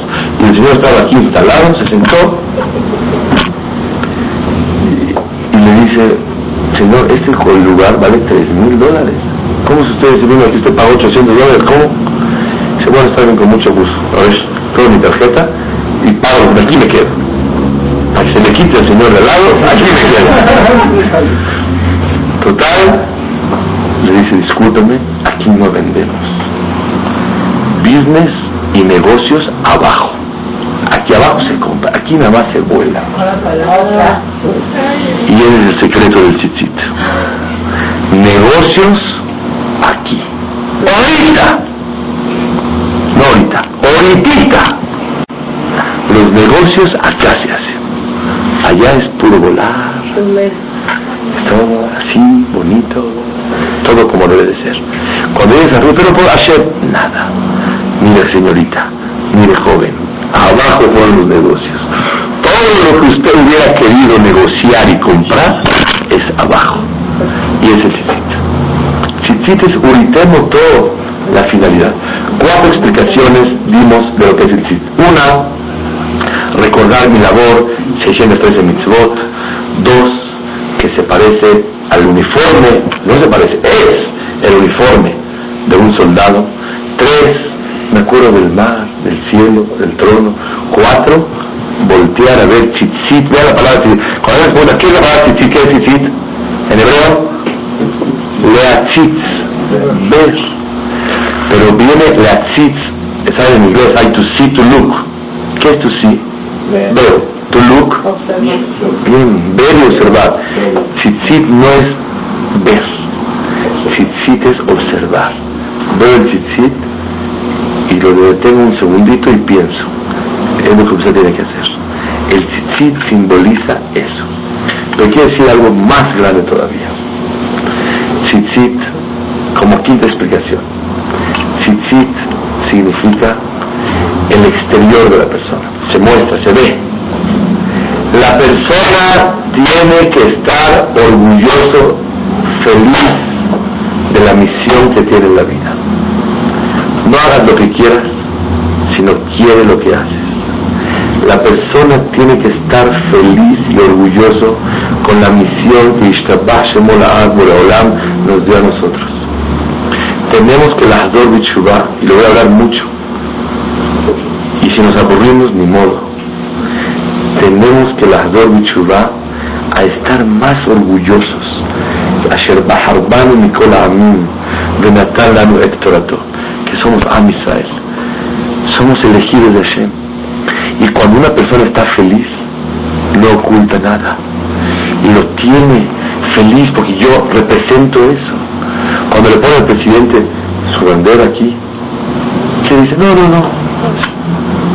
y el señor estaba aquí instalado, se sentó le dice, señor, este lugar vale 3 mil dólares. ¿Cómo si usted vino aquí, usted pagó 800 dólares? ¿Cómo? Dice, bueno, está bien, con mucho gusto. A ver, todo mi tarjeta y pago, aquí me quedo. Para que se me quite el señor de lado, aquí me quedo. Total, le dice, discúlpeme, aquí no vendemos. Business y negocios abajo. Aquí abajo se compra, aquí nada más se vuela. Y ese es el secreto del tzitzit. Negocios aquí. Ahorita. No ahorita. Ahorita. Negocios acá se hacen. Allá es puro volar. Todo así, bonito. Todo como debe de ser. Cuando vienes arriba, pero por hacer nada. Mire señorita, mire joven. Abajo fueron los negocios todo lo que usted hubiera querido negociar y comprar es abajo. Y es el tzitzit. Tzitzit es un todo la finalidad. Cuatro explicaciones dimos de lo que es el tzitzit. Una, recordar mi labor, 613 mitzvot. Dos, que se parece al uniforme, no se parece, es el uniforme de un soldado. Tres, me acuerdo del mar, del cielo, del trono. Cuatro, voltear a ver tzitzit, vea la palabra tzitzit. Cuando me pregunta, ¿qué es la palabra tzitzit? ¿Qué es tzitzit? En hebreo, leatzitz, ver. Pero viene leatzitz, ¿saben en inglés? Hay to see, to look. ¿Qué es to see? Ver. To look. Bien, ver y observar. Tzitzit no es ver. Tzitzit es observar. Veo el tzitzit y lo detengo un segundito y pienso es lo que usted tiene que hacer. El tzitzit simboliza eso. Pero quiere decir algo más grande todavía. Tzitzit, como quinta explicación, tzitzit significa el exterior de la persona. Se muestra, se ve. La persona tiene que estar orgulloso, feliz de la misión que tiene en la vida. No hagas lo que quieras, sino quiere lo que haces la persona tiene que estar feliz y orgulloso con la misión que Ishtabah Olam nos dio a nosotros. tenemos que la Hador Bichubá, y lo voy a hablar mucho, y si nos aburrimos, ni modo, tenemos que la Hador Bichubá a estar más orgullosos. Nicola Hectorato, que somos Am Israel, somos elegidos de Hashem. Y cuando una persona está feliz, no oculta nada, y lo tiene feliz porque yo represento eso. Cuando le pone al presidente su bandera aquí, se dice, no, no, no.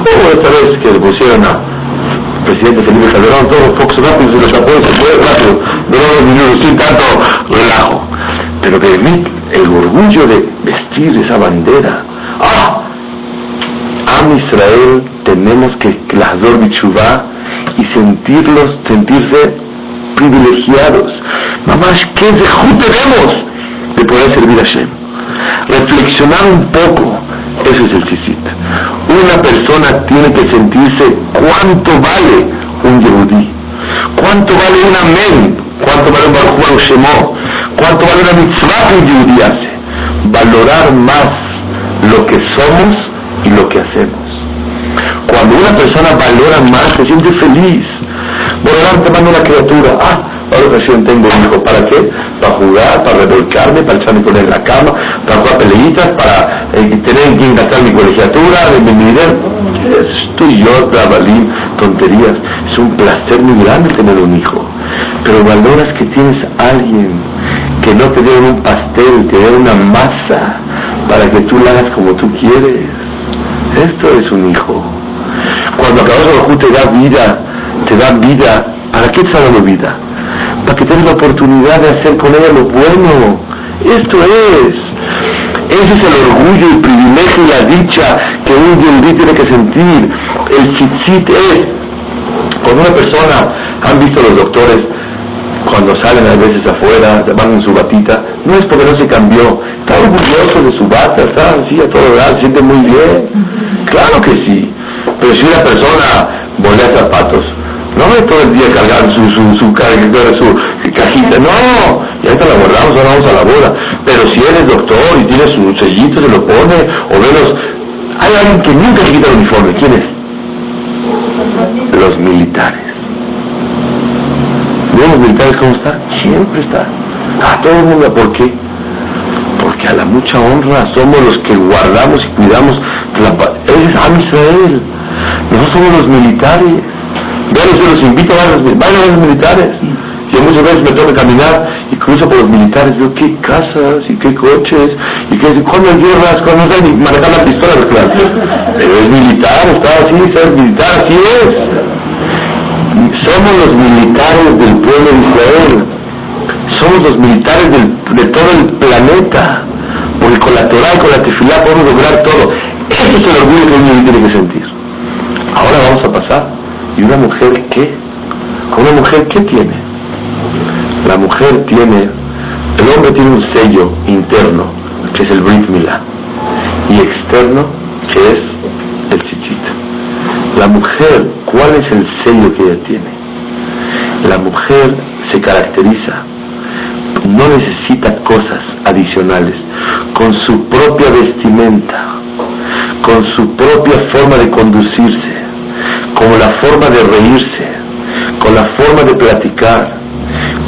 ¿Cómo esta vez que le pusieron a presidente Felipe Calderón, todo Fox rápido, se lo tapó y se fue rápido, no dos minutos sin tanto relajo. Pero que el orgullo de vestir esa bandera, ¡ah! Am Israel tenemos que las Bichubá y sentirlos, sentirse privilegiados. Mamás, ¿qué de tenemos de poder servir a Hashem? Reflexionar un poco, eso es el tzitzit. Una persona tiene que sentirse cuánto vale un yehudí, cuánto vale un amén, cuánto vale un baruch shemó, cuánto vale una mitzvah que un yehudí hace. Valorar más lo que somos y lo que hacemos. Cuando una persona valora más, se siente feliz. Bueno, te manda una criatura. Ah, ahora ocasión tengo un hijo. ¿Para qué? Para jugar, para revolcarme, para echarme con él en la cama, para jugar peleitas, para eh, tener que gastar mi colegiatura, de mi dinero. Esto y yo, trabalín, tonterías. Es un placer muy grande tener un hijo. Pero valoras que tienes alguien que no te dé un pastel, te dé una masa para que tú la hagas como tú quieres. Esto es un hijo. Cuando acabas te da vida, te da vida. ¿Para qué te está dando vida? Para que tengas la oportunidad de hacer con ella lo bueno. Esto es. Ese es el orgullo, el privilegio y la dicha que un yendí tiene que sentir. El chichit es. Cuando una persona, han visto los doctores, cuando salen a veces afuera, van en su batita, no es porque no se cambió, está orgulloso de su bata, está así a todo dar, se siente muy bien. Claro que sí. Pero si una persona volea zapatos, no es todo el día cargar su, su, su, su cajita, no, ya está la guardamos, ahora vamos a la boda. Pero si eres doctor y tiene su sellito, se lo pone, o menos, hay alguien que nunca se quita el uniforme, ¿quién es? Los militares. ¿Ven los militares cómo están? Siempre están. A todo el mundo, ¿por qué? Porque a la mucha honra somos los que guardamos y cuidamos la paz. Es Am Israel. Nosotros somos los militares. Vean, se los invito a los, a los militares. Yo muchas veces me tengo que caminar cruzo por los militares, veo qué casas y qué coches y qué, cuando hay guerras, cuando no sé ni manejar la pistola, claro. Pero es militar, está así, es militar, así es. Somos los militares del pueblo de Israel. Somos los militares de todo el planeta. Porque con la Torah y con la tefilá podemos lograr todo. Ese es el orgullo que un niño tiene que sentir. Ahora vamos a pasar. ¿Y una mujer qué? ¿Una mujer qué tiene? La mujer tiene, el hombre tiene un sello interno, que es el Brit Milá, y externo, que es el chichit. La mujer, ¿cuál es el sello que ella tiene? La mujer se caracteriza, no necesita cosas adicionales, con su propia vestimenta, con su propia forma de conducirse, como la forma de reírse, con la forma de platicar,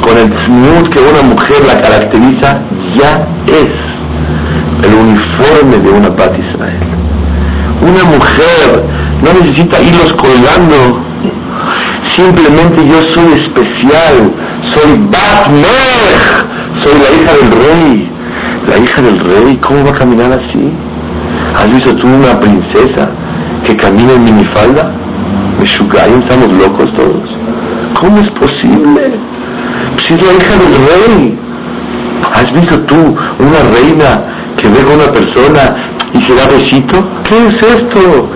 con el smooth que una mujer la caracteriza, ya es el uniforme de una Pat Israel. Una mujer no necesita irlos colgando, simplemente yo soy especial, soy Bat soy la hija del rey. La hija del rey, ¿cómo va a caminar así? ¿Has visto tú una princesa que camina en minifalda? Meshugayim, estamos locos todos. ¿Cómo es posible? Si es la hija del rey. ¿Has visto tú una reina que ve a una persona y se da besito? ¿Qué es esto?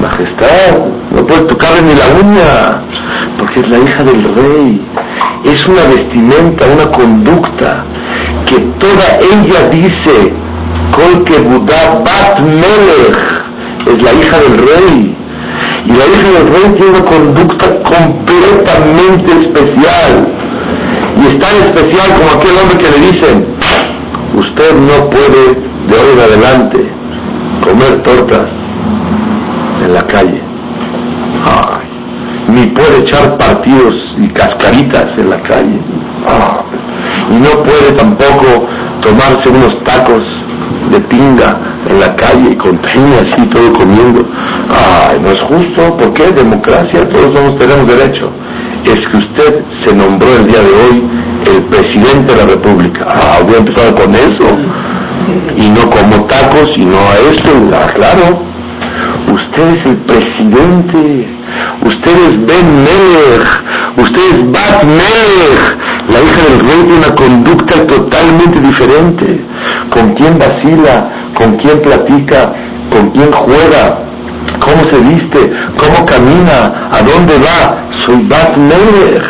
Majestad, no puede tocarle ni la uña, porque es la hija del rey. Es una vestimenta, una conducta que toda ella dice Kol que Bat Melech es la hija del rey. Y la hija del rey tiene una conducta completamente especial. Y es tan especial como aquel hombre que le dicen, Usted no puede de hoy en adelante comer tortas en la calle. ni puede echar partidos y cascaritas en la calle. y no puede tampoco tomarse unos tacos de pinga en la calle y con así todo comiendo. Ay, no es justo, ¿por qué? Democracia, todos vamos, tenemos derecho. Es que usted se nombró el día de hoy el presidente de la República. Ah, voy a empezar con eso. Y no como tacos y no a esto, ah, claro. Usted es el presidente. Usted es Ben Melech. Usted es Bat Melech. La hija del rey tiene una conducta totalmente diferente. Con quién vacila, con quién platica, con quién juega, cómo se viste, cómo camina, a dónde va. Soy Bat Melech.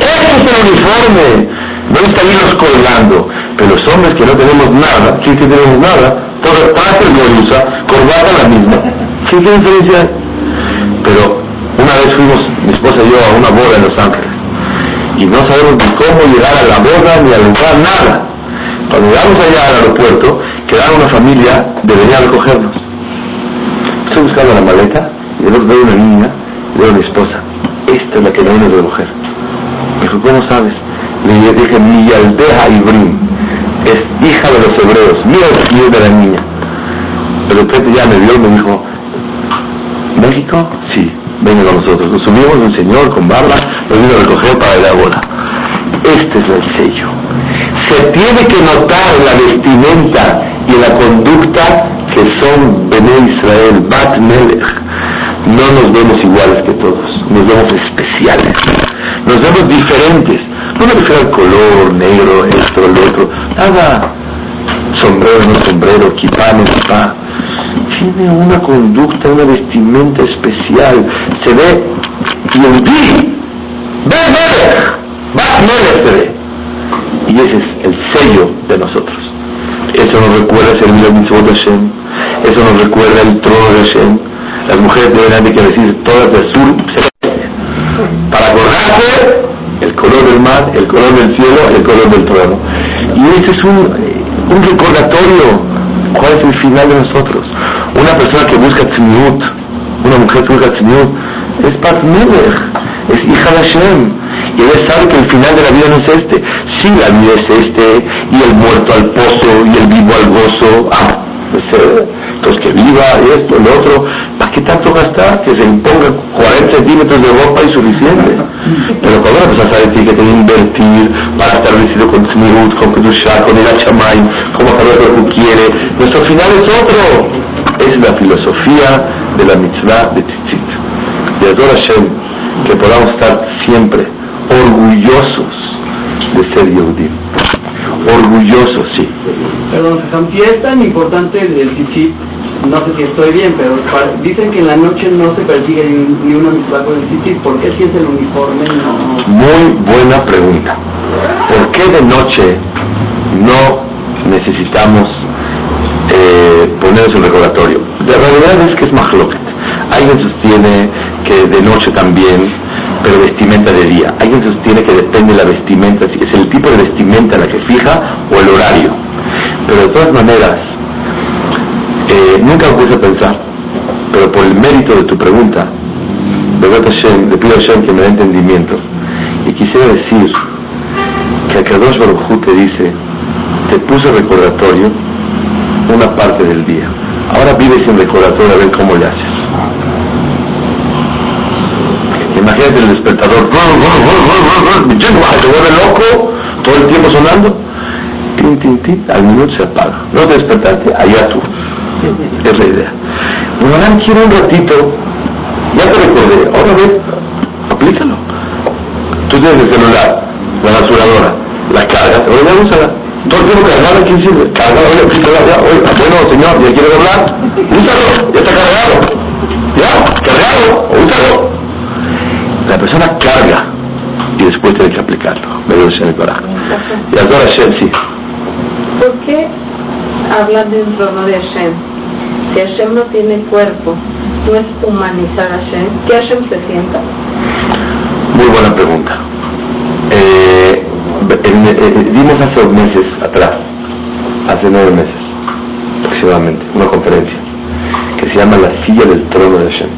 Ese es el uniforme. No está irnos colgando. Pero los hombres que no tenemos nada, sí que tenemos nada, todo el usa, corbata la misma. ¿Sí qué diferencia? Pero una vez fuimos, mi esposa y yo, a una boda en Los Ángeles. Y no sabemos ni cómo llegar a la boda ni a lugar, nada. Cuando llegamos allá al aeropuerto, quedaron una familia de venir a recogernos. Estoy buscando la maleta y otro veo una niña y veo a mi esposa. Esta es la que me viene a recoger. Me dijo, ¿cómo sabes? Le dije, mi aldeja Ibrim es hija de los hebreos. Mira el de la niña. De repente ya me vio y me dijo, ¿México? Sí, venga con nosotros. Nos subimos un señor con barba, nos vino a recoger para ir a boda. Este es el sello. Se tiene que notar la vestimenta y la conducta que son Bené Israel, Bat Melech. No nos vemos iguales que todos, nos vemos especiales, nos vemos diferentes. No me refiero al color, negro, esto, lo otro, nada. Sombrero, no sombrero, kipá, no kipá. Tiene una conducta, una vestimenta especial. Se ve Yehudi, Ve Melech, Bat Melech se ve. Y ese es el sello de nosotros. Eso nos recuerda servir a Mitzvot Hashem. Eso nos recuerda el trono de Hashem. Las mujeres deben que decir todas de azul para acordarse el color el color del cielo, el color del trono. Y ese es un, un recordatorio. ¿Cuál es el final de nosotros? Una persona que busca tzniut, una mujer que busca tzniut, es Pat es hija de Hashem. Y ella sabe que el final de la vida no es este. Sí, la vida es este, y el muerto al pozo, y el vivo al gozo. Ah, pues, eh, pues que viva, esto, lo otro. ¿Para qué tanto gastar? Que se imponga 40 centímetros de ropa y suficiente. Pero cuando una persona sabe que tiene que invertir para estar vestido con Tzmirut, con Kedushah, con el Hachamay, como saber lo que quiere, nuestro final es otro. Es la filosofía de la mitzvah de Tzitzit. De Ador Hashem, que podamos estar siempre orgullosos de ser Yehudim. Orgullosos, sí. Perdón, si es tan importante el Tzitzit, no sé si estoy bien, pero dicen que en la noche no se persigue ni, una mitzvah con el Tzitzit. ¿Por qué si es el uniforme no...? Muy buena pregunta. ¿Por qué de noche no necesitamos eh, poner su recordatorio? La realidad es que es mahloket. Alguien sostiene que de noche también pero vestimenta de día. Alguien sostiene que depende de la vestimenta, si es el tipo de vestimenta la que fija o el horario. Pero de todas maneras, eh, nunca me puse a pensar, pero por el mérito de tu pregunta, le pido a Hashem que me dé entendimiento. Y quisiera decir que Akadosh Baruj te dice, te puse recordatorio una parte del día. Ahora vive sin recordatorio a ver cómo le haces. Imagínate el despertador, se vuelve loco, todo el tiempo sonando, tin, tin, tin, al minuto se apaga. No te despertaste, allá tú. Es la idea. Bueno, quiero un ratito, ya te recordé, ahora vez, aplícalo. Tú tienes el celular, la rasuradora, la cargas, ahora ya úsala. Todo el tiempo cargado, ¿quién sirve? Cargado, oye, aplícala ya, oye, bueno, señor, ¿ya quieres hablar? Úsalo, ya está cargado. Ya, cargado, úsalo la persona carga y después tiene que aplicarlo. Me dio el coraje. Y ahora Hashem sí. ¿Por qué hablan de un trono de Hashem? Si Hashem no tiene cuerpo, ¿no es humanizar a Hashem? ¿Que Hashem se sienta? Muy buena pregunta. Eh, eh, eh, vimos hace meses atrás hace nueve meses aproximadamente, una conferencia que se llama La silla del trono de Hashem.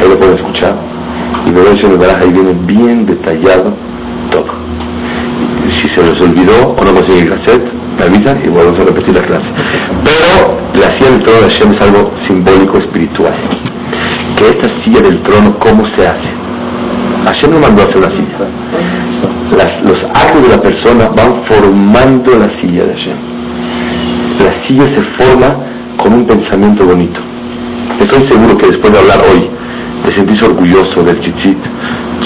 Ahí lo pueden escuchar. Y de en el ahí viene bien detallado todo. Si se les olvidó o no consiguen el cassette, me avisan y volvemos a repetir la clase. Pero la silla del trono de Hashem es algo simbólico espiritual. Que esta silla del trono, ¿cómo se hace? Hashem no mandó a hacer la silla. los actos de la persona van formando la silla de Hashem. La silla se forma con un pensamiento bonito. Estoy seguro que después de hablar hoy, de sentirse orgulloso del chichit,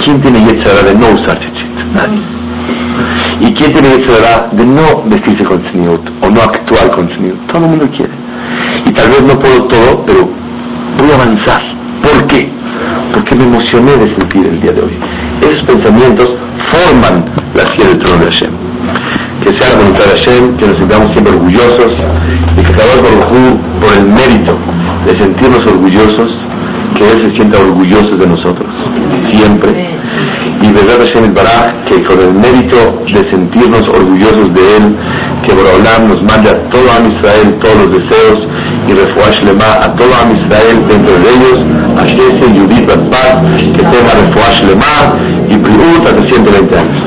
¿quién tiene yetzara de no usar chichit? Nadie. ¿Y quién tiene yetzara de no vestirse con tzniut o no actuar con tzniut? Todo el mundo quiere. Y tal vez no puedo todo, pero voy a avanzar. ¿Por qué? Porque me emocioné de sentir el día de hoy. Esos pensamientos forman la silla del trono de Hashem. Que sea la voluntad de Hashem, que nos sintamos siempre orgullosos y que por, por el mérito de sentirnos orgullosos, que Él se sienta orgulloso de nosotros, siempre. Y verdad Hashem Baraj, que con el mérito de sentirnos orgullosos de Él, que Borolam nos mande a todo a Israel todos los deseos y refuash lema a todo a Israel dentro de ellos, a Shese Yudit Paz, que tenga refuash lema y Priut hasta 120 años.